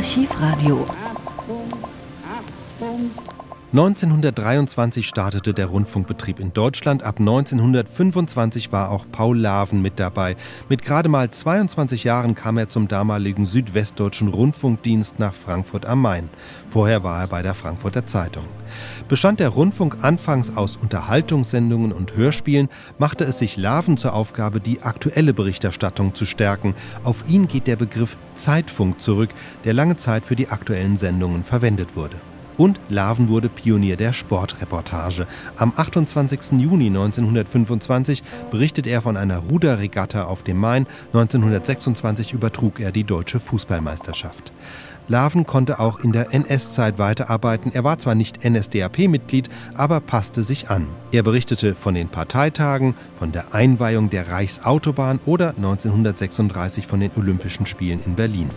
Archivradio. 1923 startete der Rundfunkbetrieb in Deutschland. Ab 1925 war auch Paul Laven mit dabei. Mit gerade mal 22 Jahren kam er zum damaligen Südwestdeutschen Rundfunkdienst nach Frankfurt am Main. Vorher war er bei der Frankfurter Zeitung. Bestand der Rundfunk anfangs aus Unterhaltungssendungen und Hörspielen, machte es sich Laven zur Aufgabe, die aktuelle Berichterstattung zu stärken. Auf ihn geht der Begriff Zeitfunk zurück, der lange Zeit für die aktuellen Sendungen verwendet wurde. Und Laven wurde Pionier der Sportreportage. Am 28. Juni 1925 berichtet er von einer Ruderregatta auf dem Main. 1926 übertrug er die deutsche Fußballmeisterschaft. Laven konnte auch in der NS-Zeit weiterarbeiten. Er war zwar nicht NSDAP-Mitglied, aber passte sich an. Er berichtete von den Parteitagen, von der Einweihung der Reichsautobahn oder 1936 von den Olympischen Spielen in Berlin.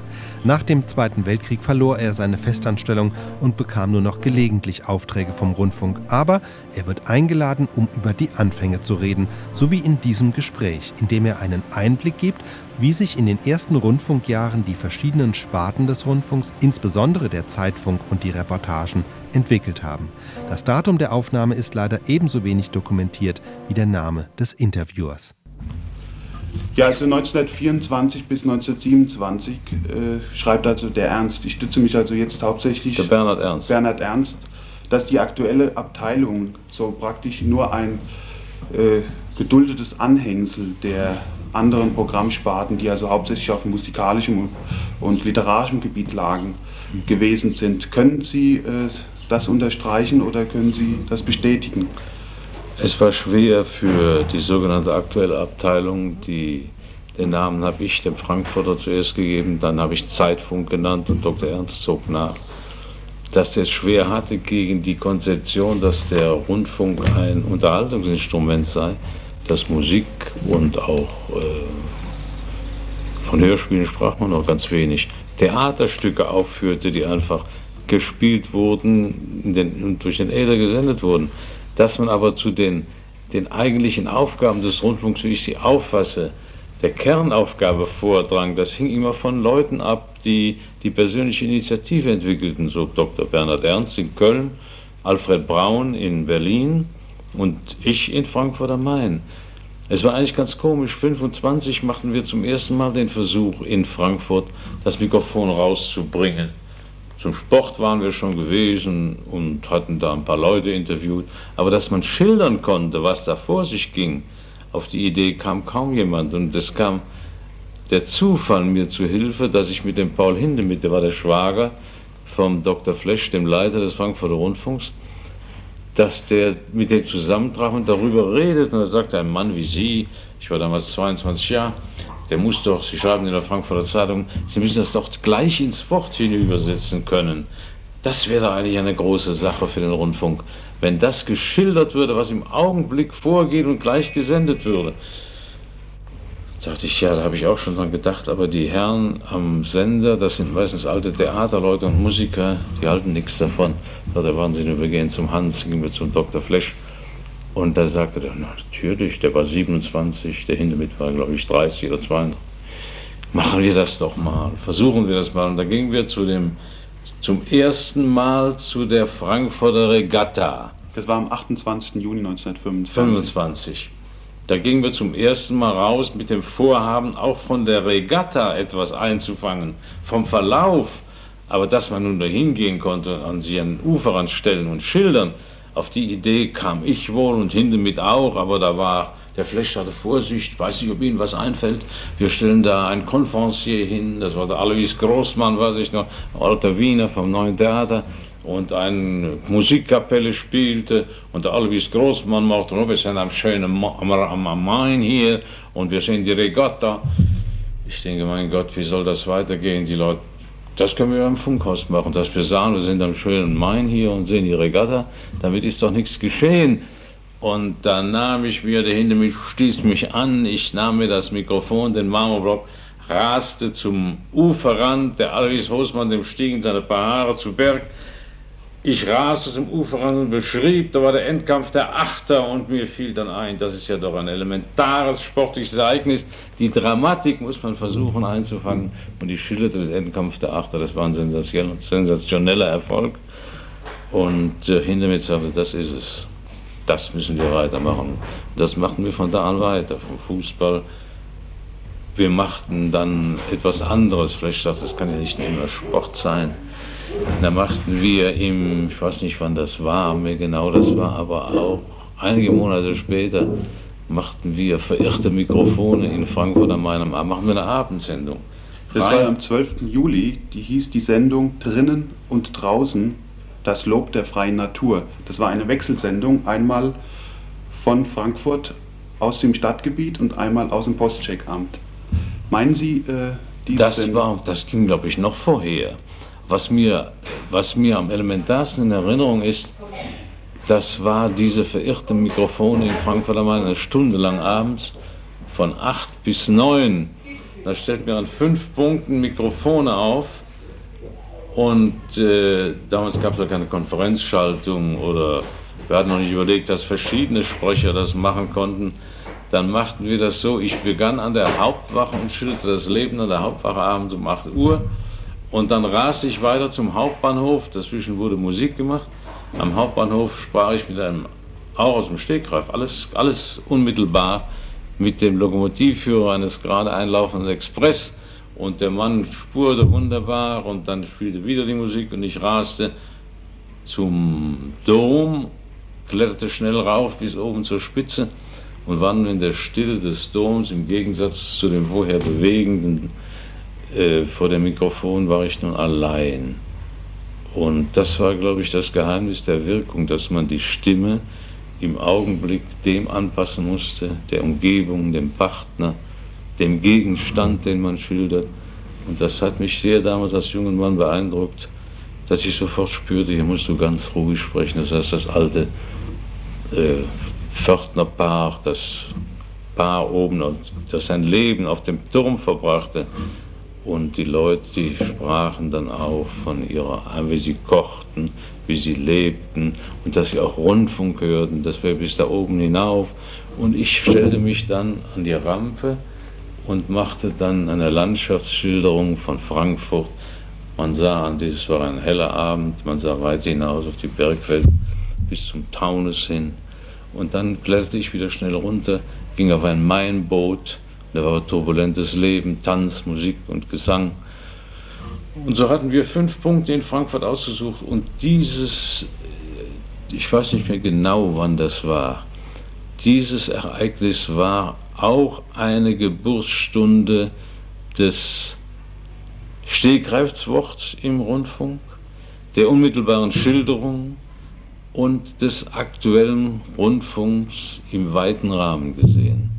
Nach dem Zweiten Weltkrieg verlor er seine Festanstellung und bekam nur noch gelegentlich Aufträge vom Rundfunk. Aber er wird eingeladen, um über die Anfänge zu reden, so wie in diesem Gespräch, in dem er einen Einblick gibt, wie sich in den ersten Rundfunkjahren die verschiedenen Sparten des Rundfunks, insbesondere der Zeitfunk und die Reportagen, entwickelt haben. Das Datum der Aufnahme ist leider ebenso wenig dokumentiert wie der Name des Interviewers. Ja, also 1924 bis 1927 äh, schreibt also der Ernst, ich stütze mich also jetzt hauptsächlich. Der Bernhard Ernst. Bernhard Ernst, dass die aktuelle Abteilung so praktisch nur ein äh, geduldetes Anhängsel der anderen Programmsparten, die also hauptsächlich auf musikalischem und literarischem Gebiet lagen, gewesen sind. Können Sie äh, das unterstreichen oder können Sie das bestätigen? Es war schwer für die sogenannte aktuelle Abteilung, die, den Namen habe ich dem Frankfurter zuerst gegeben, dann habe ich Zeitfunk genannt und Dr. Ernst zog nach, dass er es schwer hatte gegen die Konzeption, dass der Rundfunk ein Unterhaltungsinstrument sei, dass Musik und auch äh, von Hörspielen sprach man noch ganz wenig, Theaterstücke aufführte, die einfach gespielt wurden den, und durch den Äther gesendet wurden. Dass man aber zu den, den eigentlichen Aufgaben des Rundfunks, wie ich sie auffasse, der Kernaufgabe vordrang, das hing immer von Leuten ab, die die persönliche Initiative entwickelten, so Dr. Bernhard Ernst in Köln, Alfred Braun in Berlin, und ich in Frankfurt am Main. Es war eigentlich ganz komisch. 25 machten wir zum ersten Mal den Versuch in Frankfurt, das Mikrofon rauszubringen. Zum Sport waren wir schon gewesen und hatten da ein paar Leute interviewt. Aber dass man schildern konnte, was da vor sich ging, auf die Idee kam kaum jemand. Und es kam der Zufall mir zu Hilfe, dass ich mit dem Paul Hindemith, der war der Schwager vom Dr. Flesch, dem Leiter des Frankfurter Rundfunks, dass der mit dem zusammentraf und darüber redet. Und er sagte, ein Mann wie Sie, ich war damals 22 Jahre, der muss doch, Sie schreiben in der Frankfurter Zeitung, Sie müssen das doch gleich ins Wort hinübersetzen können. Das wäre eigentlich eine große Sache für den Rundfunk, wenn das geschildert würde, was im Augenblick vorgeht und gleich gesendet würde sagte ich, ja, da habe ich auch schon dran gedacht, aber die Herren am Sender, das sind meistens alte Theaterleute und Musiker, die halten nichts davon. Da waren sie nur, wir gehen zum Hans, gingen wir zum Dr. Flesch. Und da sagte er, na, natürlich, der war 27, der hinter mit war, glaube ich, 30 oder 32. Machen wir das doch mal, versuchen wir das mal. Und da gingen wir zu dem, zum ersten Mal zu der Frankfurter Regatta. Das war am 28. Juni 1925. 25. Da gingen wir zum ersten Mal raus mit dem Vorhaben, auch von der Regatta etwas einzufangen, vom Verlauf. Aber dass man nun dahin gehen konnte, an sie an den Uferrand stellen und schildern, auf die Idee kam ich wohl und mit auch, aber da war der Flesch hatte Vorsicht, weiß nicht, ob Ihnen was einfällt. Wir stellen da einen Konferencier hin, das war der Alois Großmann, weiß ich noch, alter Wiener vom Neuen Theater und eine Musikkapelle spielte und der Alvis Großmann machte, wir sind am schönen am, am Main hier und wir sehen die Regatta. Ich denke, mein Gott, wie soll das weitergehen? Die Leute, das können wir im Funkhaus machen, dass wir sagen, wir sind am schönen Main hier und sehen die Regatta, damit ist doch nichts geschehen. Und dann nahm ich mir, der hinter mich stieß mich an, ich nahm mir das Mikrofon, den Marmorblock, raste zum Uferrand, der Alvis Großmann, dem stiegen seine paar Haare zu Berg, Ich raste zum Ufer ran und beschrieb, da war der Endkampf der Achter und mir fiel dann ein, das ist ja doch ein elementares sportliches Ereignis. Die Dramatik muss man versuchen einzufangen und ich schilderte den Endkampf der Achter. Das war ein sensationeller Erfolg und äh, hinter mir sagte, das ist es. Das müssen wir weitermachen. Das machten wir von da an weiter, vom Fußball. Wir machten dann etwas anderes, vielleicht sagte das kann ja nicht immer Sport sein da machten wir im, ich weiß nicht wann das war, mir genau das war, aber auch einige Monate später machten wir verirrte Mikrofone in Frankfurt am Main, machen wir eine Abendsendung. Das war am 12. Juli, die hieß die Sendung Drinnen und Draußen, das Lob der freien Natur. Das war eine Wechselsendung, einmal von Frankfurt aus dem Stadtgebiet und einmal aus dem Postcheckamt. Meinen Sie, äh, diese das Sendung? War, das ging, glaube ich, noch vorher was mir, was mir am elementarsten in Erinnerung ist, das war diese verirrte Mikrofone in Frankfurt am Main eine Stunde lang abends von 8 bis 9. Da stellt mir an fünf Punkten Mikrofone auf und äh, damals gab es ja keine Konferenzschaltung oder wir hatten noch nicht überlegt, dass verschiedene Sprecher das machen konnten. Dann machten wir das so, ich begann an der Hauptwache und schilderte das Leben an der Hauptwache abends um 8 Uhr und dann raste ich weiter zum Hauptbahnhof. Dazwischen wurde Musik gemacht. Am Hauptbahnhof sprach ich mit einem, auch aus dem Stegreif, alles, alles unmittelbar mit dem Lokomotivführer eines gerade einlaufenden Express. Und der Mann spurte wunderbar und dann spielte wieder die Musik und ich raste zum Dom, kletterte schnell rauf bis oben zur Spitze und war nun in der Stille des Doms im Gegensatz zu dem vorher bewegenden äh, vor dem Mikrofon war ich nun allein. Und das war, glaube ich, das Geheimnis der Wirkung, dass man die Stimme im Augenblick dem anpassen musste, der Umgebung, dem Partner, dem Gegenstand, den man schildert. Und das hat mich sehr damals als junger Mann beeindruckt, dass ich sofort spürte, hier musst du ganz ruhig sprechen. Das heißt, das alte äh, Pförtnerpaar, das Paar oben, das sein Leben auf dem Turm verbrachte, und die Leute, die sprachen dann auch von ihrer, wie sie kochten, wie sie lebten und dass sie auch Rundfunk hörten, das wäre bis da oben hinauf. Und ich stellte mich dann an die Rampe und machte dann eine Landschaftsschilderung von Frankfurt. Man sah, dieses war ein heller Abend, man sah weit hinaus auf die Bergwelt bis zum Taunus hin. Und dann kletterte ich wieder schnell runter, ging auf ein Mainboot da war turbulentes Leben, Tanz, Musik und Gesang. Und so hatten wir fünf Punkte in Frankfurt ausgesucht und dieses, ich weiß nicht mehr genau, wann das war, dieses Ereignis war auch eine Geburtsstunde des Stegreifsworts im Rundfunk, der unmittelbaren Schilderung und des aktuellen Rundfunks im weiten Rahmen gesehen.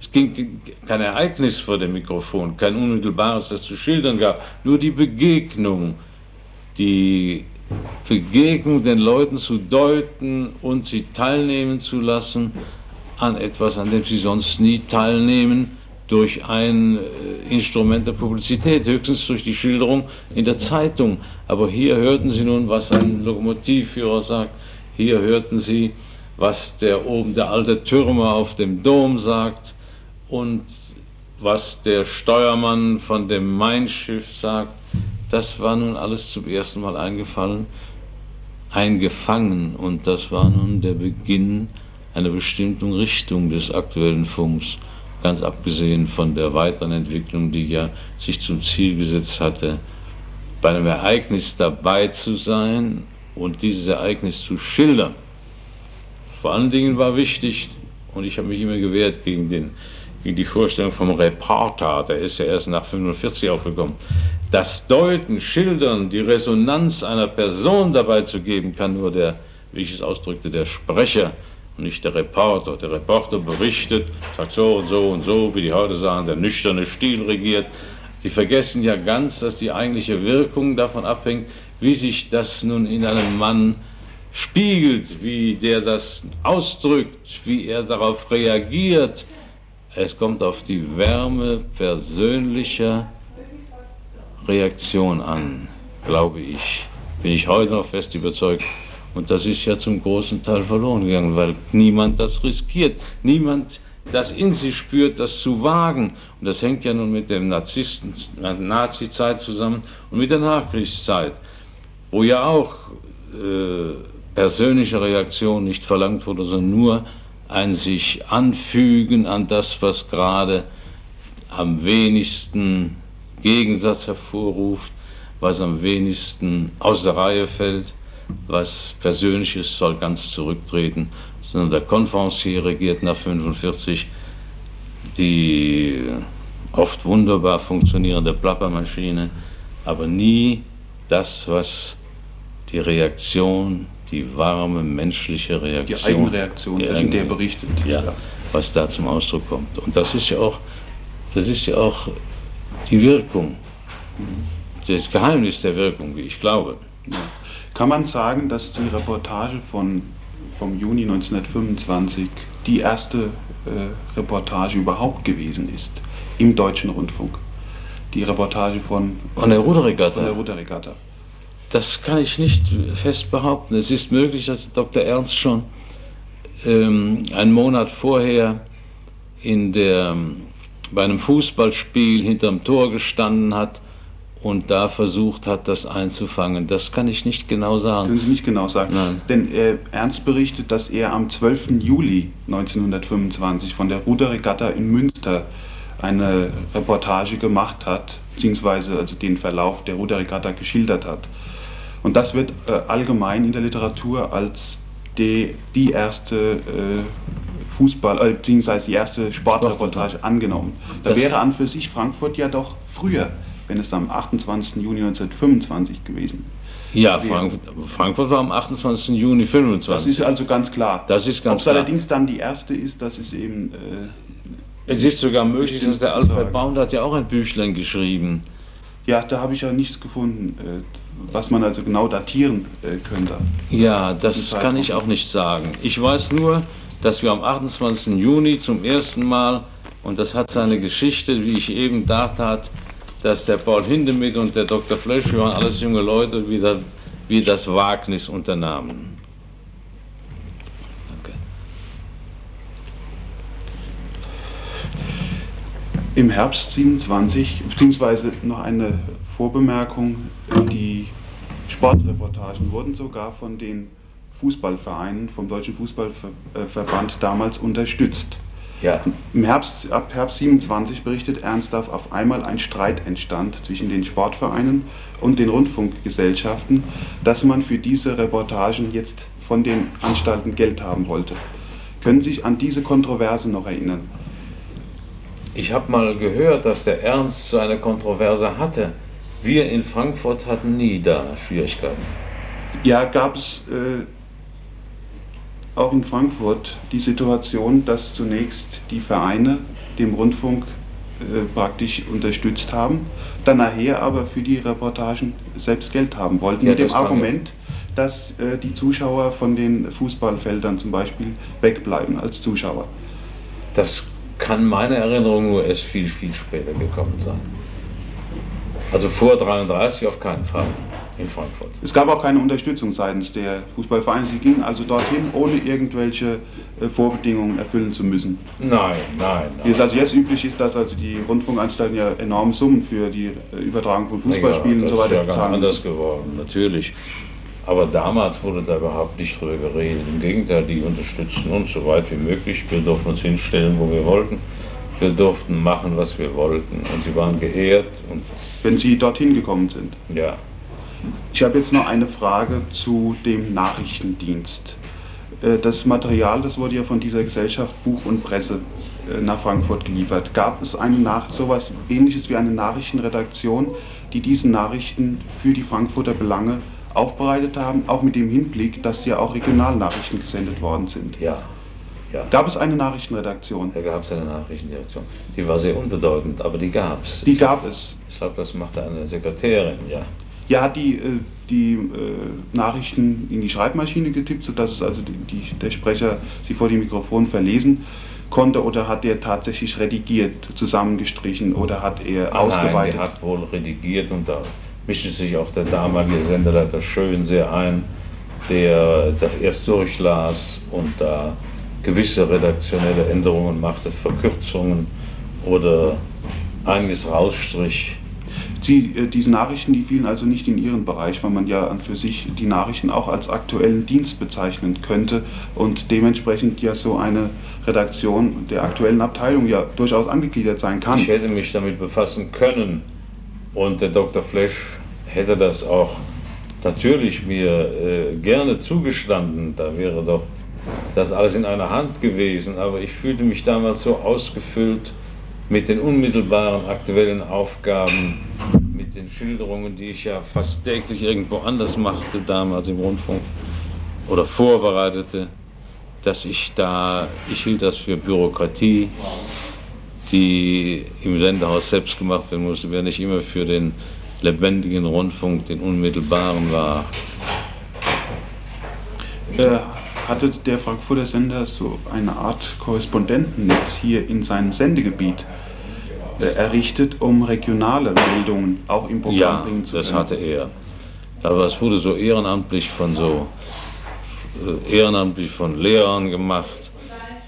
Es ging kein Ereignis vor dem Mikrofon, kein unmittelbares, das zu schildern gab, nur die Begegnung, die Begegnung den Leuten zu deuten und sie teilnehmen zu lassen an etwas, an dem sie sonst nie teilnehmen, durch ein äh, Instrument der Publizität, höchstens durch die Schilderung in der Zeitung. Aber hier hörten sie nun, was ein Lokomotivführer sagt, hier hörten sie, was der oben der alte Türmer auf dem Dom sagt, und was der Steuermann von dem Main-Schiff sagt, das war nun alles zum ersten Mal eingefallen, eingefangen und das war nun der Beginn einer bestimmten Richtung des aktuellen Funks, ganz abgesehen von der weiteren Entwicklung, die ja sich zum Ziel gesetzt hatte, bei einem Ereignis dabei zu sein und dieses Ereignis zu schildern. Vor allen Dingen war wichtig, und ich habe mich immer gewehrt gegen den wie die Vorstellung vom Reporter, der ist ja erst nach 45 aufgekommen. Das Deuten, Schildern, die Resonanz einer Person dabei zu geben, kann nur der, wie ich es ausdrückte, der Sprecher und nicht der Reporter. Der Reporter berichtet, sagt so und so und so, wie die heute sagen, der nüchterne Stil regiert. Die vergessen ja ganz, dass die eigentliche Wirkung davon abhängt, wie sich das nun in einem Mann spiegelt, wie der das ausdrückt, wie er darauf reagiert, es kommt auf die Wärme persönlicher Reaktion an, glaube ich. Bin ich heute noch fest überzeugt. Und das ist ja zum großen Teil verloren gegangen, weil niemand das riskiert. Niemand das in sich spürt, das zu wagen. Und das hängt ja nun mit der Nazi-Zeit zusammen und mit der Nachkriegszeit, wo ja auch äh, persönliche Reaktion nicht verlangt wurde, sondern nur ein sich anfügen an das, was gerade am wenigsten Gegensatz hervorruft, was am wenigsten aus der Reihe fällt, was Persönliches soll ganz zurücktreten, sondern der Konferencier regiert nach 45 die oft wunderbar funktionierende Plappermaschine, aber nie das, was die Reaktion, die warme menschliche Reaktion. Die Eigenreaktion, in der berichtet. Ja, was da zum Ausdruck kommt. Und das ist ja auch, das ist ja auch die Wirkung, das Geheimnis der Wirkung, wie ich glaube. Ja. Kann man sagen, dass die Reportage von, vom Juni 1925 die erste äh, Reportage überhaupt gewesen ist im deutschen Rundfunk? Die Reportage von, von der Ruderregatta. Von der Ruderregatta. Das kann ich nicht fest behaupten. Es ist möglich, dass Dr. Ernst schon ähm, einen Monat vorher in der, bei einem Fußballspiel hinterm Tor gestanden hat und da versucht hat, das einzufangen. Das kann ich nicht genau sagen. Können Sie nicht genau sagen. Nein. Denn äh, Ernst berichtet, dass er am 12. Juli 1925 von der Ruderregatta in Münster eine Reportage gemacht hat, beziehungsweise also den Verlauf der Ruderregatta geschildert hat. Und das wird äh, allgemein in der Literatur als die, die erste äh, Fußball, äh, beziehungsweise die erste Sportreportage angenommen. Da das wäre an für sich Frankfurt ja doch früher, wenn es am 28. Juni 1925 gewesen ja, Frankfurt, Frankfurt, war am 28. Juni 25. Das ist also ganz klar. Das ist ganz Ob es allerdings dann die erste ist, das ist eben. Äh, es ist sogar möglich, dass der Alfred Baum hat ja auch ein Büchlein geschrieben. Ja, da habe ich ja nichts gefunden. Was man also genau datieren äh, könnte. Ja, das kann ich auch nicht sagen. Ich weiß nur, dass wir am 28. Juni zum ersten Mal, und das hat seine Geschichte, wie ich eben dachte, hat, dass der Paul Hindemith und der Dr. Flösch, wir waren alles junge Leute, wieder, wie das Wagnis unternahmen. Okay. Im Herbst 27, beziehungsweise noch eine Vorbemerkung, die Sportreportagen wurden sogar von den Fußballvereinen, vom Deutschen Fußballverband damals unterstützt. Ja. Im Herbst, ab Herbst 27 berichtet Ernst, dass auf einmal ein Streit entstand zwischen den Sportvereinen und den Rundfunkgesellschaften, dass man für diese Reportagen jetzt von den Anstalten Geld haben wollte. Können Sie sich an diese Kontroverse noch erinnern? Ich habe mal gehört, dass der Ernst so eine Kontroverse hatte. Wir in Frankfurt hatten nie da Schwierigkeiten. Ja, gab es äh, auch in Frankfurt die Situation, dass zunächst die Vereine dem Rundfunk äh, praktisch unterstützt haben, dann nachher aber für die Reportagen selbst Geld haben wollten, ja, mit dem Argument, dass äh, die Zuschauer von den Fußballfeldern zum Beispiel wegbleiben als Zuschauer. Das kann meiner Erinnerung nur erst viel, viel später gekommen sein. Also vor 33 auf keinen Fall in Frankfurt. Es gab auch keine Unterstützung seitens der Fußballvereine. Sie gingen also dorthin, ohne irgendwelche äh, Vorbedingungen erfüllen zu müssen. Nein, nein, nein. Wie es also jetzt üblich ist, dass also die Rundfunkanstalten ja enorme Summen für die äh, Übertragung von Fußballspielen ja, und so weiter bezahlen. Das ist ja ganz anders geworden, natürlich. Aber damals wurde da überhaupt nicht drüber geredet. Im Gegenteil, die unterstützten uns so weit wie möglich. Wir durften uns hinstellen, wo wir wollten. Wir durften machen, was wir wollten. Und sie waren geehrt. Und Wenn Sie dorthin gekommen sind? Ja. Ich habe jetzt noch eine Frage zu dem Nachrichtendienst. Äh, das Material, das wurde ja von dieser Gesellschaft Buch und Presse äh, nach Frankfurt geliefert. Gab es eine Nach sowas ähnliches wie eine Nachrichtenredaktion, die diese Nachrichten für die Frankfurter Belange aufbereitet haben, auch mit dem Hinblick, dass ja auch Regionalnachrichten gesendet worden sind? Ja. Ja. Gab es eine Nachrichtenredaktion? Da gab es eine Nachrichtenredaktion. Die war sehr unbedeutend, aber die gab es. Die gab es. Ich glaube, das machte eine Sekretärin, ja. Ja, hat die, äh, die äh, Nachrichten in die Schreibmaschine getippt, sodass es also die, die, der Sprecher sie vor dem Mikrofon verlesen konnte oder hat er tatsächlich redigiert, zusammengestrichen oder hat er ah, ausgeweitet? Nein, er hat wohl redigiert und da mischte sich auch der damalige Senderleiter Schön sehr ein, der das erst durchlas und da gewisse redaktionelle Änderungen machte, Verkürzungen oder einiges rausstrich. Sie, äh, diese Nachrichten, die fielen also nicht in Ihren Bereich, weil man ja an für sich die Nachrichten auch als aktuellen Dienst bezeichnen könnte und dementsprechend ja so eine Redaktion der aktuellen Abteilung ja durchaus angegliedert sein kann. Ich hätte mich damit befassen können und der Dr. Flesch hätte das auch natürlich mir äh, gerne zugestanden. Da wäre doch das alles in einer Hand gewesen, aber ich fühlte mich damals so ausgefüllt mit den unmittelbaren aktuellen Aufgaben, mit den Schilderungen, die ich ja fast täglich irgendwo anders machte, damals im Rundfunk oder vorbereitete, dass ich da, ich hielt das für Bürokratie, die im Sendehaus selbst gemacht werden musste, wenn ich immer für den lebendigen Rundfunk, den unmittelbaren war. Äh, hatte der Frankfurter Sender so eine Art Korrespondentennetz hier in seinem Sendegebiet äh, errichtet, um regionale Meldungen auch im Programm ja, bringen zu können? Ja, das hatte er. Aber es wurde so ehrenamtlich von so äh, ehrenamtlich von Lehrern gemacht,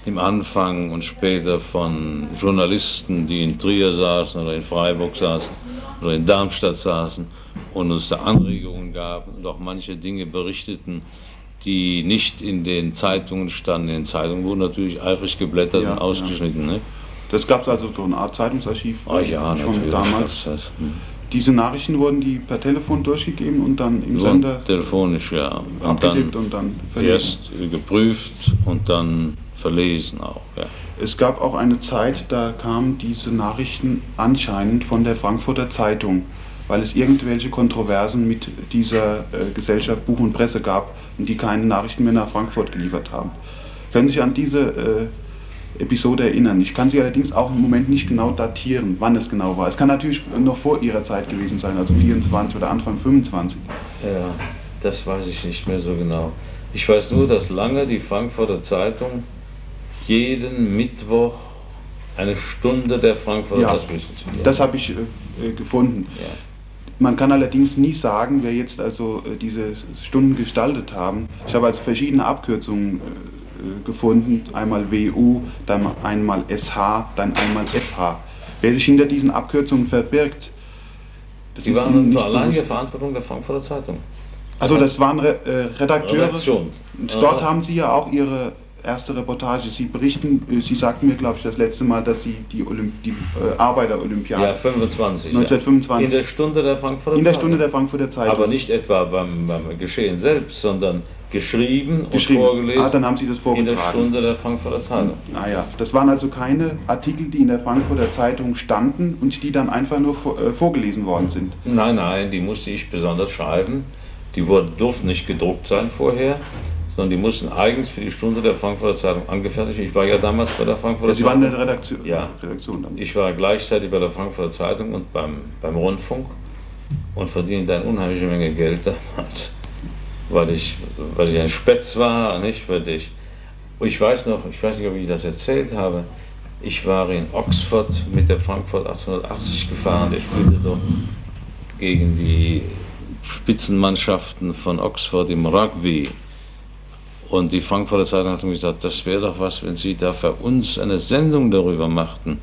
im Anfang und später von Journalisten, die in Trier saßen oder in Freiburg saßen oder in Darmstadt saßen und uns da Anregungen gaben und auch manche Dinge berichteten, die nicht in den Zeitungen standen. In den Zeitungen wurden natürlich eifrig geblättert Ja, und ausgeschnitten. Ne? Das gab es also so eine Art Zeitungsarchiv Ah ja, schon damals. Das, hm. Diese Nachrichten wurden die per Telefon durchgegeben und dann im So Sender telefonisch, ja. Und dann und dann verlesen. erst geprüft und dann verlesen auch. Ja. Es gab auch eine Zeit, da kamen diese Nachrichten anscheinend von der Frankfurter Zeitung, weil es irgendwelche Kontroversen mit dieser äh, Gesellschaft Buch und Presse gab und die keine Nachrichten mehr nach Frankfurt geliefert haben. Können Sie sich an diese äh, Episode erinnern? Ich kann sie allerdings auch im Moment nicht genau datieren, wann es genau war. Es kann natürlich noch vor Ihrer Zeit gewesen sein, also 24 oder Anfang 25. Ja, das weiß ich nicht mehr so genau. Ich weiß nur, dass lange die Frankfurter Zeitung jeden Mittwoch eine Stunde der Frankfurter Ja, das habe ich äh, gefunden. ja. Man kann allerdings nie sagen, wer jetzt also äh, diese Stunden gestaltet haben. Ich habe also verschiedene Abkürzungen äh, äh, gefunden. Einmal WU, dann einmal SH, dann einmal FH. Wer sich hinter diesen Abkürzungen verbirgt, das ist waren unter alleiniger. Verantwortung der Frankfurter Zeitung. Also das waren Re äh, Redakteure. Redaktion. Und dort haben Sie ja auch Ihre erste Reportage. Sie berichten, äh, Sie sagten mir, glaube ich, das letzte Mal, dass Sie die, Olymp die äh, Arbeiter-Olympiade Ja, 25. ja. 1925 In der Stunde der Frankfurter in der Zeitung. Stunde der Frankfurter Zeitung. Aber nicht etwa beim, beim Geschehen selbst, sondern geschrieben, geschrieben. und vorgelesen. Ah, dann haben Sie das in vorgetragen. der Stunde der Frankfurter Zeitung. Naja, das waren also keine Artikel, die in der Frankfurter Zeitung standen und die dann einfach nur äh, vorgelesen worden sind. Nein, nein, die musste ich besonders schreiben. Die wurden, durften nicht gedruckt sein vorher, sondern die mussten eigens für die Stunde der Frankfurter Zeitung angefertigt. Ich war ja damals bei der Frankfurter Sie waren in Zeitung. der Redaktion, Ja. Redaktion dann. Ich war gleichzeitig bei der Frankfurter Zeitung und beim, beim Rundfunk und verdiente eine unheimliche Menge Geld damals, weil ich, weil ich ein Spätz war, nicht? Weil ich, ich weiß noch, ich weiß nicht, ob ich das erzählt habe, ich war in Oxford mit der Frankfurt 1880 gefahren, der spielte dort gegen die Spitzenmannschaften von Oxford im Rugby. Und die Frankfurter Zeitung hat mir gesagt, das wäre doch was, wenn Sie da für uns eine Sendung darüber machten.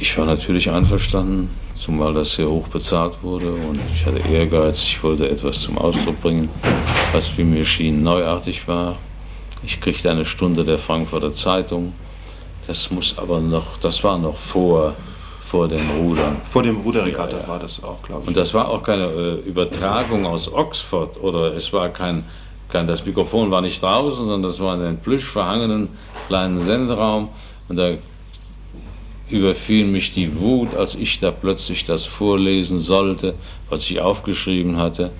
Ich war natürlich einverstanden, zumal das sehr hoch bezahlt wurde und ich hatte Ehrgeiz, ich wollte etwas zum Ausdruck bringen, was wie mir schien neuartig war. Ich kriegte eine Stunde der Frankfurter Zeitung. Das muss aber noch, das war noch vor, vor den Rudern. Vor dem Ruderregatta Ja, ja. war das auch, glaube ich. Und das war auch keine äh, Übertragung aus Oxford oder es war kein, kein, das Mikrofon war nicht draußen, sondern das war in einem plüsch verhangenen kleinen Senderaum und da überfiel mich die Wut, als ich da plötzlich das vorlesen sollte, was ich aufgeschrieben hatte.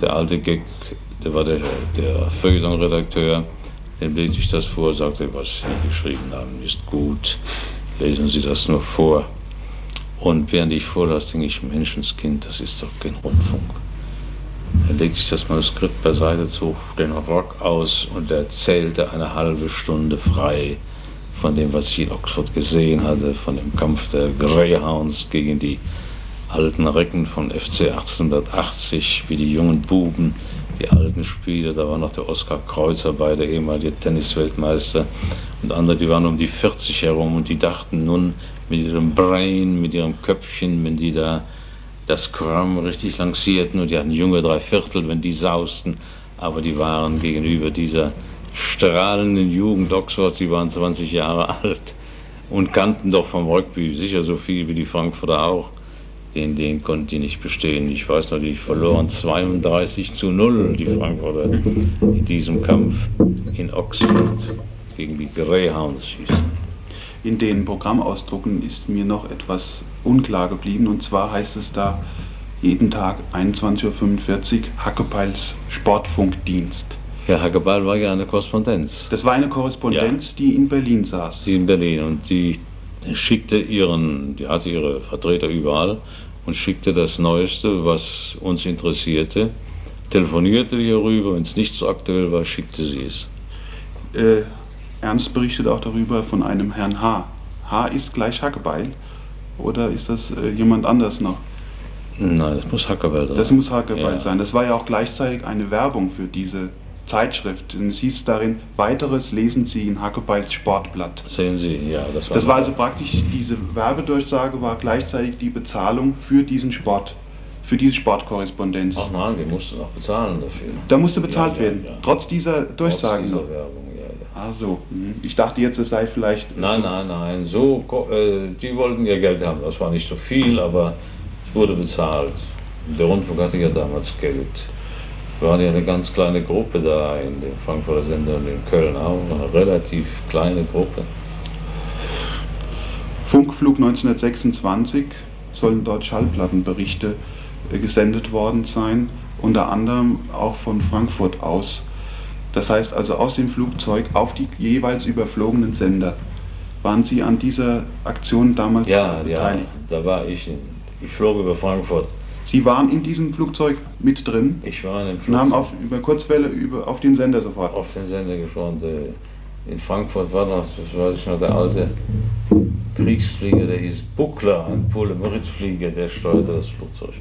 Der alte Gag, der war der, der Feuilleton-Redakteur, dem legte ich das vor, sagte, was Sie geschrieben haben, ist gut, lesen Sie das nur vor. Und während ich vorlas, denke ich, Menschenskind, das ist doch kein Rundfunk. Er legte sich das Manuskript beiseite, zog den Rock aus und erzählte eine halbe Stunde frei von dem, was ich in Oxford gesehen hatte, von dem Kampf der Greyhounds gegen die alten Recken von FC 1880, wie die jungen Buben, die alten Spieler, da war noch der Oskar Kreuzer bei, der ehemalige Tennisweltmeister und andere, die waren um die 40 herum und die dachten nun mit ihrem Brain, mit ihrem Köpfchen, wenn die da das Scrum richtig lancierten und die hatten junge Dreiviertel, wenn die sausten, aber die waren gegenüber dieser strahlenden Jugend Oxfords, die waren 20 Jahre alt und kannten doch vom Rugby sicher so viel wie die Frankfurter auch. Den, den konnten die nicht bestehen. Ich weiß noch, die verloren 32 zu 0, die Frankfurter, in diesem Kampf in Oxford gegen die Greyhounds schießen. In den Programmausdrucken ist mir noch etwas unklar geblieben und zwar heißt es da jeden Tag 21.45 Uhr Hackepeils Sportfunkdienst. Herr Hackebeil war ja eine Korrespondenz. Das war eine Korrespondenz, ja. die in Berlin saß. Die in Berlin und die schickte ihren, die hatte ihre Vertreter überall und schickte das Neueste, was uns interessierte, telefonierte hierüber, wenn es nicht so aktuell war, schickte sie es. Äh, Ernst berichtet auch darüber von einem Herrn H. H ist gleich Hackebeil oder ist das äh, jemand anders noch? Nein, das muss Hackebeil sein. Das muss Hackebeil ja. sein. Das war ja auch gleichzeitig eine Werbung für diese Zeitschrift. Und es hieß darin, weiteres lesen Sie in Hackebeils Sportblatt. Sehen Sie, ja. Das war, das war also praktisch, diese Werbedurchsage war gleichzeitig die Bezahlung für diesen Sport, für diese Sportkorrespondenz. Ach nein, die musste noch bezahlen dafür. Da musste bezahlt ja, werden, ja, ja. trotz dieser Durchsagen. Trotz dieser Werbung, ja. Ach so, mhm. ich dachte jetzt, es sei vielleicht... Nein, so. nein, nein, so, äh, die wollten ihr Geld haben. Das war nicht so viel, aber es wurde bezahlt. Der Rundfunk hatte ja damals Geld. Wir waren ja eine ganz kleine Gruppe da in den Frankfurter Sender und in Köln auch, eine relativ kleine Gruppe. Funkflug 1926 sollen dort Schallplattenberichte äh, gesendet worden sein, unter anderem auch von Frankfurt aus. Das heißt also aus dem Flugzeug auf die jeweils überflogenen Sender. Waren Sie an dieser Aktion damals ja, beteiligt? Ja, da war ich. Ich flog über Frankfurt Sie waren in diesem Flugzeug mit drin? Ich war in dem Flugzeug. Und haben auf, über Kurzwelle über, auf den Sender sofort? Auf den Sender gesprochen. In Frankfurt war noch, das weiß ich noch, der alte Kriegsflieger, der hieß Buckler, ein Pole-Moritz-Flieger, der steuerte das Flugzeug.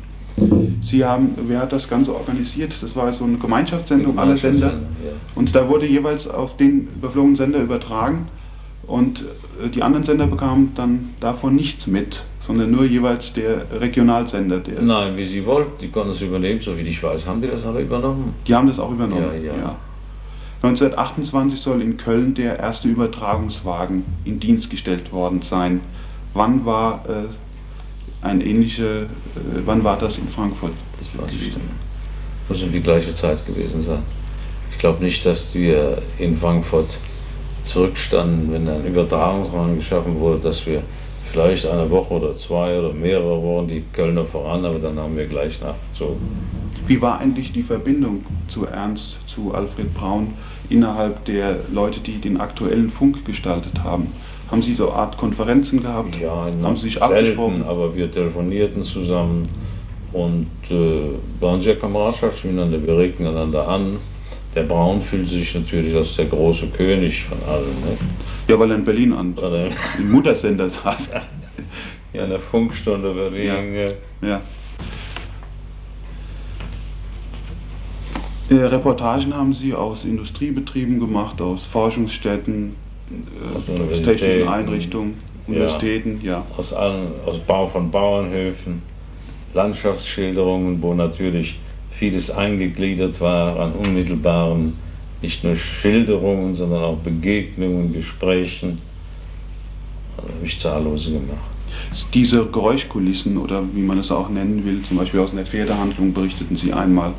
Sie haben, wer hat das Ganze organisiert? Das war so eine Gemeinschaftssendung aller Sender. Ja. Und da wurde jeweils auf den überflogenen Sender übertragen und äh, die anderen Sender bekamen dann davon nichts mit sondern nur jeweils der Regionalsender. Der Nein, wie Sie wollten, die konnten es übernehmen, so wie ich weiß. Haben die das alle übernommen? Die haben das auch übernommen, ja. ja. ja. 1928 soll in Köln der erste Übertragungswagen in Dienst gestellt worden sein. Wann war äh, ein ähnlicher, äh, wann war das in Frankfurt? Das war nicht. Muss um die gleiche Zeit gewesen sein. Ich glaube nicht, dass wir in Frankfurt zurückstanden, wenn ein Übertragungswagen geschaffen wurde, dass wir vielleicht eine Woche oder zwei oder mehrere Wochen die Kölner voran, aber dann haben wir gleich nachgezogen. Wie war eigentlich die Verbindung zu Ernst, zu Alfred Braun innerhalb der Leute, die den aktuellen Funk gestaltet haben? Haben Sie so eine Art Konferenzen gehabt? Ja, haben Sie sich selten, abgesprochen? aber wir telefonierten zusammen und äh, waren sehr kameradschaftlich miteinander, wir regten einander an. Der Braun fühlt sich natürlich als der große König von allen. Nicht? Ja, weil er in Berlin an im Muttersender saß. Ja, in der Funkstunde Berlin. Ja. ja. Äh, Reportagen haben Sie aus Industriebetrieben gemacht, aus Forschungsstätten, äh, aus technischen Einrichtungen, Universitäten, ja. ja. Aus, allen, aus Bau von Bauernhöfen, Landschaftsschilderungen, wo natürlich vieles eingegliedert war an unmittelbaren, nicht nur Schilderungen, sondern auch Begegnungen, Gesprächen. Da habe ich zahllose gemacht. Diese Geräuschkulissen oder wie man es auch nennen will, zum Beispiel aus einer Pferdehandlung berichteten Sie einmal,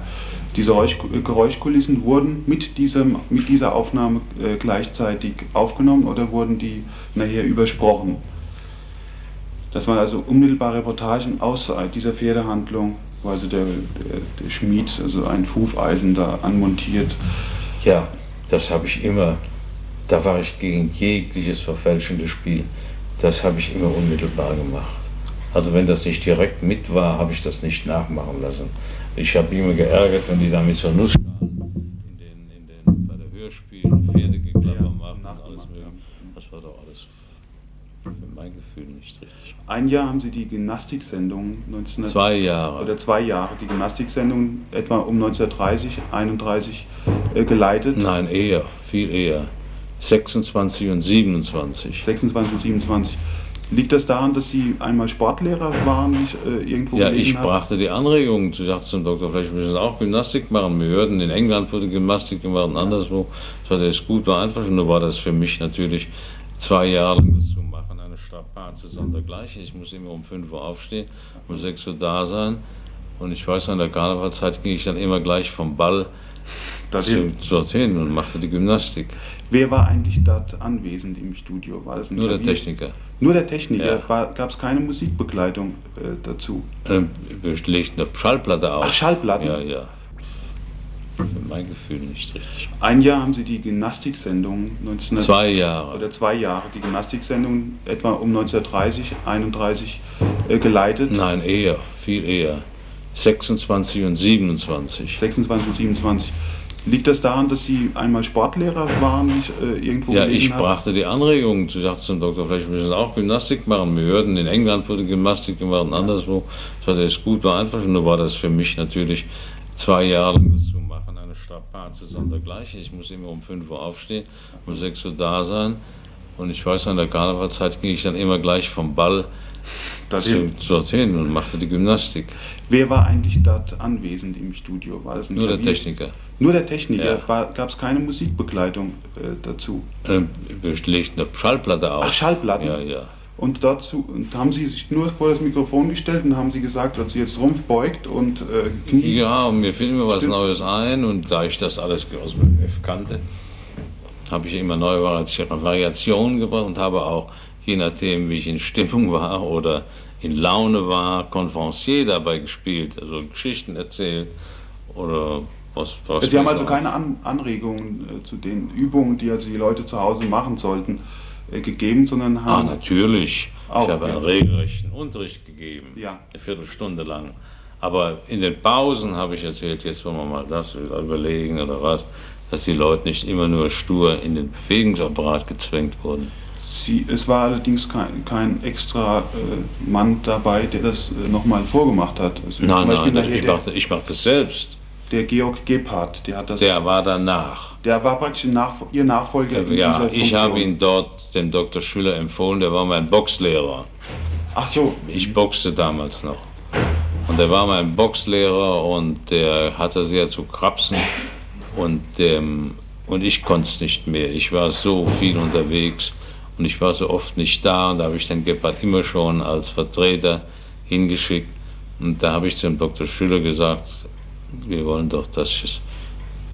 diese Geräuschkulissen wurden mit, diesem, mit dieser Aufnahme äh, gleichzeitig aufgenommen oder wurden die nachher übersprochen? Das waren also unmittelbare Reportagen aus dieser Pferdehandlung wo also der, der, der Schmied also ein Hufeisen da anmontiert. Ja, das habe ich immer, da war ich gegen jegliches verfälschendes Spiel. Das habe ich immer unmittelbar gemacht. Also wenn das nicht direkt mit war, habe ich das nicht nachmachen lassen. Ich habe mich immer geärgert, wenn die da mit so Nuss in den, in den, bei der Hörspielen Pferdegeklapper ja, machen und alles mögliche. Das war doch alles für mein Gefühl nicht richtig. Ein Jahr haben Sie die Gymnastiksendung 19 zwei Jahre oder zwei Jahre die Gymnastiksendung etwa um 1930 31 äh, geleitet. Nein, eher, viel eher. 26 und 27. 26 und 27. Liegt das daran, dass Sie einmal Sportlehrer waren, ich äh, irgendwo Ja, ich habe? brachte die Anregung. Ich sagte zum Doktor, vielleicht müssen Sie auch Gymnastik machen. Wir hörten, in England wurde Gymnastik gemacht und anderswo. Ich sagte, das gut, war einfach. Nur war das für mich natürlich zwei Jahre lang das zu machen, eine Strapaze sondergleichen. Ich muss immer um 5 Uhr aufstehen, um 6 Uhr da sein. Und ich weiß, an der Karnevalszeit ging ich dann immer gleich vom Ball Dorthin. zu, dorthin und machte die Gymnastik. Wer war eigentlich dort anwesend im Studio? War das Nur der Klavier? Techniker. Nur der Techniker. Ja. Gab es keine Musikbegleitung äh, dazu? Ähm, Wir legten eine Schallplatte auf. Ach, Schallplatten? Ja, ja. Für mein Gefühl nicht richtig. Ein Jahr haben Sie die Gymnastiksendung 1900 Zwei Jahre. oder zwei Jahre die Gymnastiksendung etwa um 1930, 31 äh, geleitet. Nein, eher, viel eher. 26 und 27. 26 und 27. Liegt das daran, dass Sie einmal Sportlehrer waren, äh, irgendwo Ja, ich habe? brachte die Anregung. Ich sagte zum Doktor, vielleicht müssen Sie auch Gymnastik machen. Wir hörten, in England wurde Gymnastik gemacht und anderswo. Ich sagte, das gut, war einfach. Nur war das für mich natürlich zwei Jahre lang das zu machen, eine Strapaze sondergleichen. Ich muss immer um 5 Uhr aufstehen, um 6 Uhr da sein. Und ich weiß, an der Karnevalszeit ging ich dann immer gleich vom Ball Dorthin. zu, dorthin und machte die Gymnastik. Wer war eigentlich dort anwesend im Studio? War das Nur der? Techniker. Nur der Techniker. Ja. Gab es keine Musikbegleitung äh, dazu? Ähm, Wir legten eine Schallplatte auf. Ach, Schallplatten? Ja, ja. Und dazu und haben Sie sich nur vor das Mikrofon gestellt und haben Sie gesagt, dass Sie jetzt Rumpf beugt und äh, Knie. Ja, und mir fiel immer was. Neues ein und da ich das alles aus dem F kannte, habe ich immer neue Vari- Variationen gebracht und habe auch, je nachdem wie ich in Stimmung war oder in Laune war, Conferencier dabei gespielt, also Geschichten erzählt oder was. was Sie haben also keine An Anregungen äh, zu den Übungen, die also die Leute zu Hause machen sollten, äh, gegeben, sondern Ah, haben. natürlich. Auch, ich habe ja. einen regelrechten Unterricht gegeben. Ja. Eine Viertelstunde lang. Aber in den Pausen habe ich erzählt, jetzt wollen wir mal das überlegen oder was, dass die Leute nicht immer nur stur in den Bewegungsapparat gezwängt wurden. Sie, es war allerdings kein, kein extra äh, Mann dabei, der das äh, nochmal vorgemacht hat. Also Nein, nein, nachher ich der, mache ich mach das selbst. der Georg Gebhardt, der hat das. Der war danach. der war praktisch Nachfol Ihr Nachfolger in Ja, dieser ich habe Funktion. ihn dort dem Dr. Schüler empfohlen, der war mein Boxlehrer. Ach so. Ich boxte damals noch. Und er war mein Boxlehrer und der hatte sehr zu krapsen. Und, ähm, und ich konnte es nicht mehr. Ich war so viel unterwegs und ich war so oft nicht da. Und da habe ich den Gebhardt immer schon als Vertreter hingeschickt. Und da habe ich zu dem Dr. Schüler gesagt, wir wollen doch, dass es,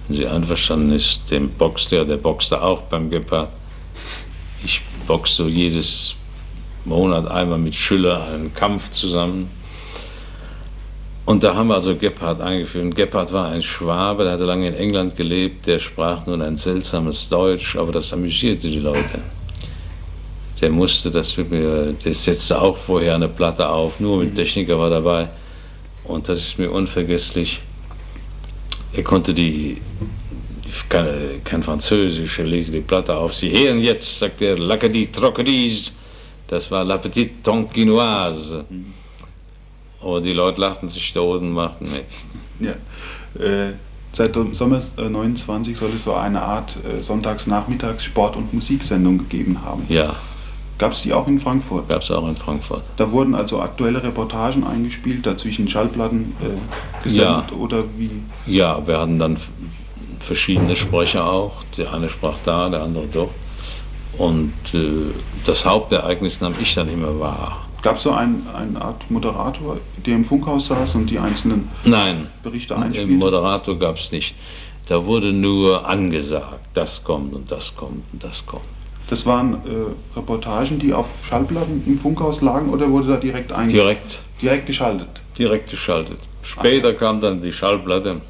wenn sie einverstanden ist, dem Boxlehrer, der boxte auch beim Gebhardt. Ich boxte jedes Monat einmal mit Schüller einen Kampf zusammen. Und da haben wir also Gebhardt eingeführt. Und Gebhardt war ein Schwabe, der hatte lange in England gelebt, der sprach nun ein seltsames Deutsch, aber das amüsierte die Leute. Der musste das mit mir, der setzte auch vorher eine Platte auf, nur mit Techniker war dabei. Und das ist mir unvergesslich. Er konnte die, kein, kein Französisch, er legte die Platte auf. Sie hören jetzt, sagt er, Lacadie Trocadis. Das war La Petite Tonquinoise. Aber die Leute lachten sich tot und machten mit. Ja. Äh, seit dem Sommer äh, 29 soll es so eine Art äh, Sonntagsnachmittags Sport- und Musiksendung gegeben haben. Ja, Gab es die auch in Frankfurt? gab es auch in Frankfurt. Da wurden also aktuelle Reportagen eingespielt, dazwischen Schallplatten äh, gesendet oder wie? Ja, wir hatten dann verschiedene Sprecher auch. Der eine sprach da, der andere dort. Und äh, das Hauptereignis nahm ich dann immer wahr. Gab es so ein, eine Art Moderator, der im Funkhaus saß und die einzelnen Nein, Berichte einen einspielte? Moderator gab es nicht. Da wurde nur angesagt, das kommt und das kommt und das kommt. Das waren äh, Reportagen, die auf Schallplatten im Funkhaus lagen oder wurde da direkt einge Direkt, direkt geschaltet? direkt geschaltet. Später kam dann die Schallplatte,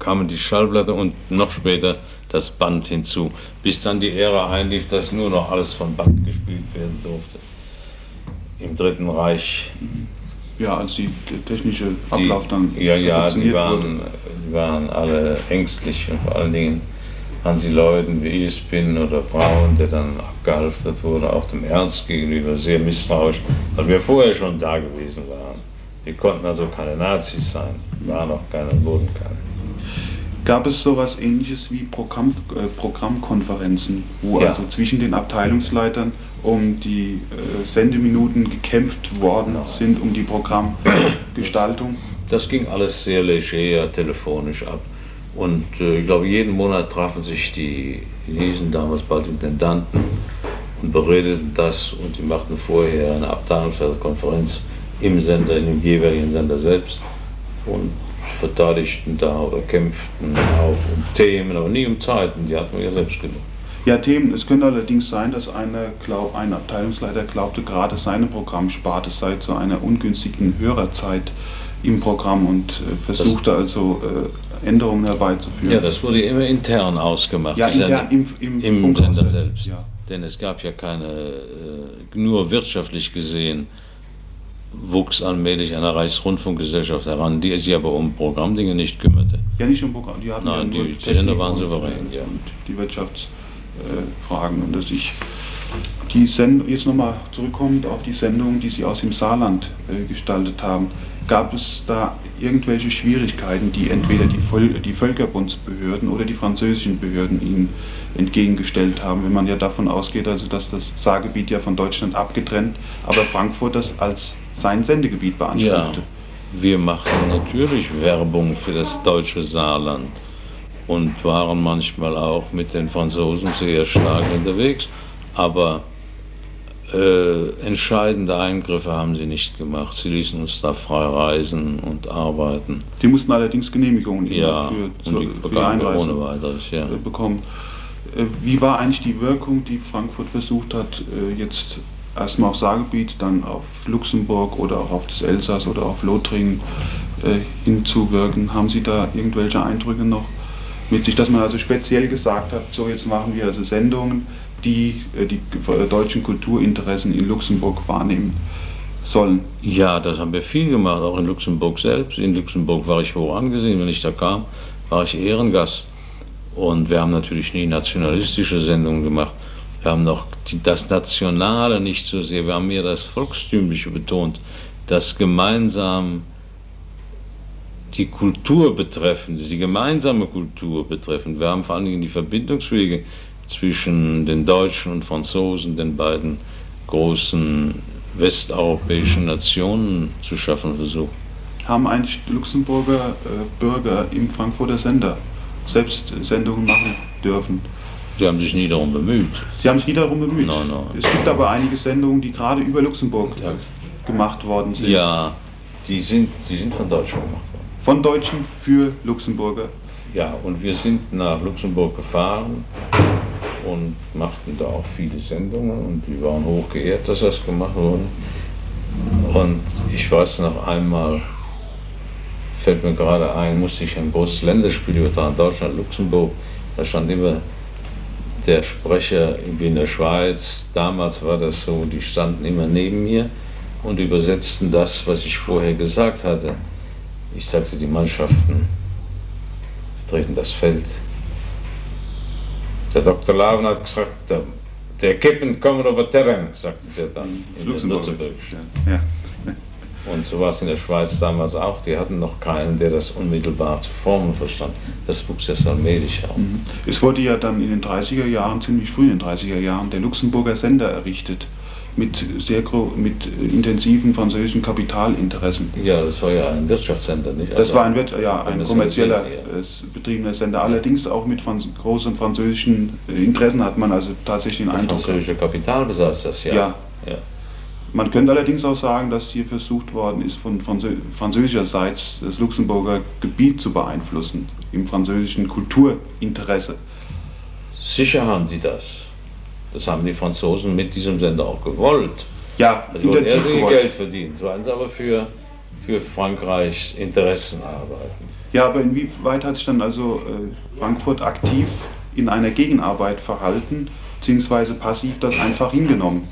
kamen die Schallplatte und noch später das Band hinzu, bis dann die Ära einlief, dass nur noch alles von Band gespielt werden durfte. Im Dritten Reich. Ja, als die, technische Die, Ablauf dann ja, ja, die funktioniert waren, wurde. die waren alle ängstlich und vor allen Dingen an die Leuten, wie ich bin, oder Frauen, der dann abgehalftert wurde, auch dem Ernst gegenüber sehr misstrauisch, weil wir vorher schon da gewesen waren. Wir konnten also keine Nazis sein, waren auch keine, wurden keine. Gab es sowas ähnliches wie Programm, äh, Programmkonferenzen, wo Ja. also zwischen den Abteilungsleitern um die äh, Sendeminuten gekämpft worden Nein. sind, um die Programmgestaltung? Das ging alles sehr leger, telefonisch ab. Und äh, ich glaube, jeden Monat trafen sich die, hießen damals bald Intendanten und beredeten das und die machten vorher eine Abteilungskonferenz im Sender, in dem jeweiligen Sender selbst und verteidigten da oder kämpften auch um Themen, aber nie um Zeiten, die hatten wir ja selbst genug. Ja, Themen. Es könnte allerdings sein, dass einer glaub, ein Abteilungsleiter glaubte, gerade seine Programmsparte sei zu einer ungünstigen Hörerzeit im Programm und äh, versuchte also äh, Änderungen herbeizuführen. Ja, das wurde immer intern ausgemacht. Ja, intern im, im, Im Sender selbst. Ja. Denn es gab ja keine, äh, nur wirtschaftlich gesehen, wuchs allmählich eine Reichsrundfunkgesellschaft heran, die sich aber um Programmdinge nicht kümmerte. ja, nicht im Programm. Die hatten Nein, ja nur die Sender waren und, souverän, äh, ja. Und die Wirtschaftsfragen. und dass ich die Sendung, jetzt nochmal zurückkommend auf die Sendungen, die Sie aus dem Saarland äh, gestaltet haben, gab es da irgendwelche Schwierigkeiten, die entweder die, Völ die Völkerbundsbehörden oder die französischen Behörden Ihnen entgegengestellt haben, wenn man ja davon ausgeht, also dass das Saargebiet ja von Deutschland abgetrennt, aber Frankfurt das als sein Sendegebiet Ja, beanspruchte. wir machten natürlich Werbung für das deutsche Saarland und waren manchmal auch mit den Franzosen sehr stark unterwegs, aber äh, entscheidende Eingriffe haben sie nicht gemacht. Sie ließen uns da frei reisen und arbeiten. Die mussten allerdings Genehmigungen Ja, für, und zur, die für die Einreise ohne weiteres, ja. äh, bekommen. Äh, Wie war eigentlich die Wirkung, die Frankfurt versucht hat, äh, jetzt erstmal auf Saargebiet, dann auf Luxemburg oder auch auf das Elsass oder auf Lothringen hinzuwirken? Haben Sie da irgendwelche Eindrücke noch mit sich, dass man also speziell gesagt hat, so jetzt machen wir also Sendungen, die äh, die äh, deutschen Kulturinteressen in Luxemburg wahrnehmen sollen? Ja, das haben wir viel gemacht, auch in Luxemburg selbst. In Luxemburg war ich hoch angesehen, wenn ich da kam, war ich Ehrengast. Und wir haben natürlich nie nationalistische Sendungen gemacht. Wir haben noch das Nationale nicht so sehr, wir haben mehr das Volkstümliche betont, das gemeinsam die Kultur betreffend, die gemeinsame Kultur betreffend. Wir haben vor allen Dingen die Verbindungswege zwischen den Deutschen und Franzosen, den beiden großen westeuropäischen Nationen zu schaffen versucht. Haben eigentlich Luxemburger äh, Bürger im Frankfurter Sender selbst Sendungen machen dürfen? Die haben sich nie darum bemüht. Sie haben sich nie darum bemüht. Nein, nein. Es gibt aber einige Sendungen, die gerade über Luxemburg Ja. gemacht worden sind. Ja, die sind, die sind von Deutschen gemacht worden. Von Deutschen für Luxemburger. Ja, und wir sind nach Luxemburg gefahren und machten da auch viele Sendungen und die waren hoch geehrt, dass das gemacht wurde. Und ich weiß noch einmal, fällt mir gerade ein, musste ich ein großes Länderspiel übertragen, Deutschland, Luxemburg, da stand immer der Sprecher wie in der Schweiz, damals war das so, die standen immer neben mir und übersetzten das, was ich vorher gesagt hatte. Ich sagte, die Mannschaften betreten das Feld. Der Dr. Laven hat gesagt, der, der Kippen kommen über Terrain, sagte der dann in Luxemburg. Luxemburg. Ja. Und so war es in der Schweiz damals auch. Die hatten noch keinen, der das unmittelbar zu formen verstand. Das wuchs erst allmählich auf. Mhm. Es wurde ja dann in den 30er Jahren, ziemlich früh in den 30er Jahren, der Luxemburger Sender errichtet. Mit sehr gro mit äh, intensiven französischen Kapitalinteressen. Ja, das war ja ein Wirtschaftssender, nicht? Das Also war ein, Wirt- ja, ein kommerzieller äh, betriebener Sender, allerdings auch mit franz großen französischen äh, Interessen hat man also tatsächlich den Der Eindruck. französische Kapital besaß das, ja. Ja. ja. Man könnte allerdings auch sagen, dass hier versucht worden ist, von Franzö französischerseits das Luxemburger Gebiet zu beeinflussen, im französischen Kulturinteresse. Sicher haben die das. Das haben die Franzosen mit diesem Sender auch gewollt. Ja, wollten intensiv irrsinnig. Geld verdienen. So wollen sie aber für, für Frankreichs Interessen arbeiten. Ja, aber inwieweit hat sich dann also äh, Frankfurt aktiv in einer Gegenarbeit verhalten, beziehungsweise passiv das einfach hingenommen?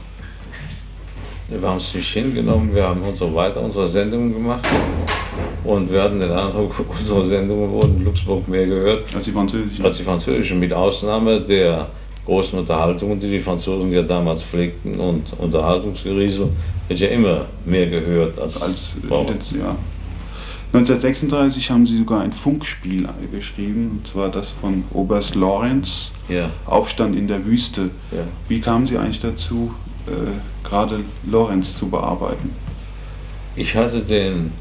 Wir haben es nicht hingenommen, wir haben unsere, weiter unsere Sendungen gemacht und wir hatten den Eindruck, unsere Sendungen wurden in Luxemburg mehr gehört als die französischen. Als die französischen, mit Ausnahme der großen Unterhaltungen, die die Franzosen ja damals pflegten und Unterhaltungsgeriesel wird ja immer mehr gehört als, als jetzt, ja. 1936 haben sie sogar ein Funkspiel geschrieben, und zwar das von Oberst Lorenz, ja. Aufstand in der Wüste. Ja. Wie kamen Sie eigentlich dazu, äh, gerade Lorenz zu bearbeiten? Ich hatte den,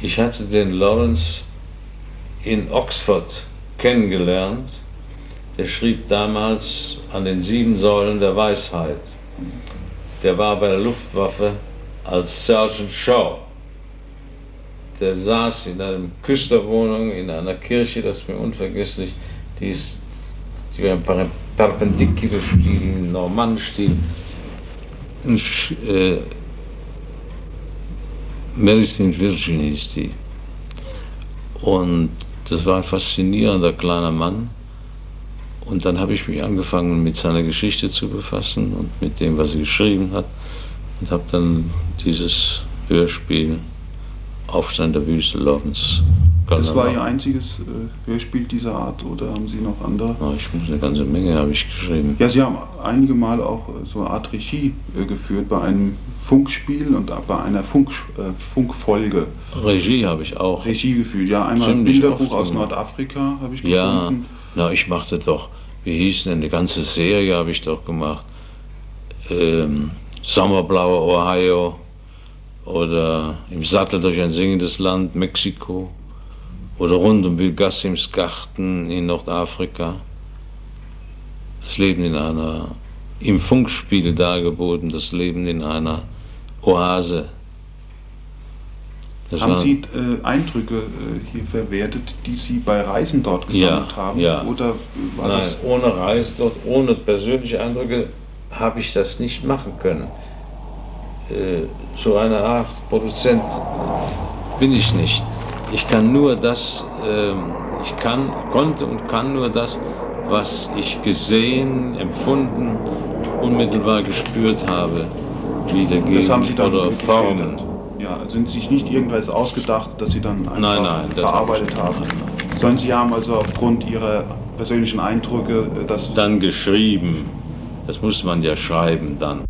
ich hatte den Lorenz in Oxford kennengelernt. Der schrieb damals an den sieben Säulen der Weisheit. Der war bei der Luftwaffe als Sergeant Shaw der saß in einer Küsterwohnung in einer Kirche, das ist mir unvergesslich, die ist war ein Perpendicular-Stil, Normann-Stil. Äh, Medicine Virgin hieß die. Und das war ein faszinierender kleiner Mann. Und dann habe ich mich angefangen, mit seiner Geschichte zu befassen und mit dem, was er geschrieben hat. Und habe dann dieses Hörspiel Aufstand der Wüste Lorenz. Das war Ihr einziges äh, Hörspiel dieser Art oder haben Sie noch andere? Oh, ich muss eine ganze Menge habe ich geschrieben. Ja, Sie haben einige Male auch äh, so eine Art Regie äh, geführt bei einem Funkspiel und bei einer Funk, äh, Funkfolge. Regie habe ich auch. Regie geführt, ja. Einmal ein Bilderbuch aus Nordafrika habe ich gefunden. Ja, na, ich machte doch, wie hieß denn, eine ganze Serie habe ich doch gemacht. Ähm, Sommerblaue Ohio oder im Sattel durch ein singendes Land, Mexiko, oder rund um Bill Gassims Garten in Nordafrika. Das Leben in einer, im Funkspiel dargeboten, das Leben in einer Oase. Das haben Sie äh, Eindrücke äh, hier verwertet, die Sie bei Reisen dort gesammelt ja, haben? Ja. Oder war Nein, das ohne Reisen dort, ohne persönliche Eindrücke habe ich das nicht machen können. Äh, so eine Art Produzent bin ich nicht. Ich kann nur das, äh, ich kann, konnte und kann nur das, was ich gesehen, empfunden, unmittelbar gespürt habe, wiedergeben das haben Sie dann oder formen. Ja, sind sich nicht irgendwas ausgedacht, dass Sie dann einfach nein, nein, verarbeitet haben, nein, nein. sondern Sie haben also aufgrund Ihrer persönlichen Eindrücke äh, das... Dann geschrieben. Das muss man ja schreiben dann.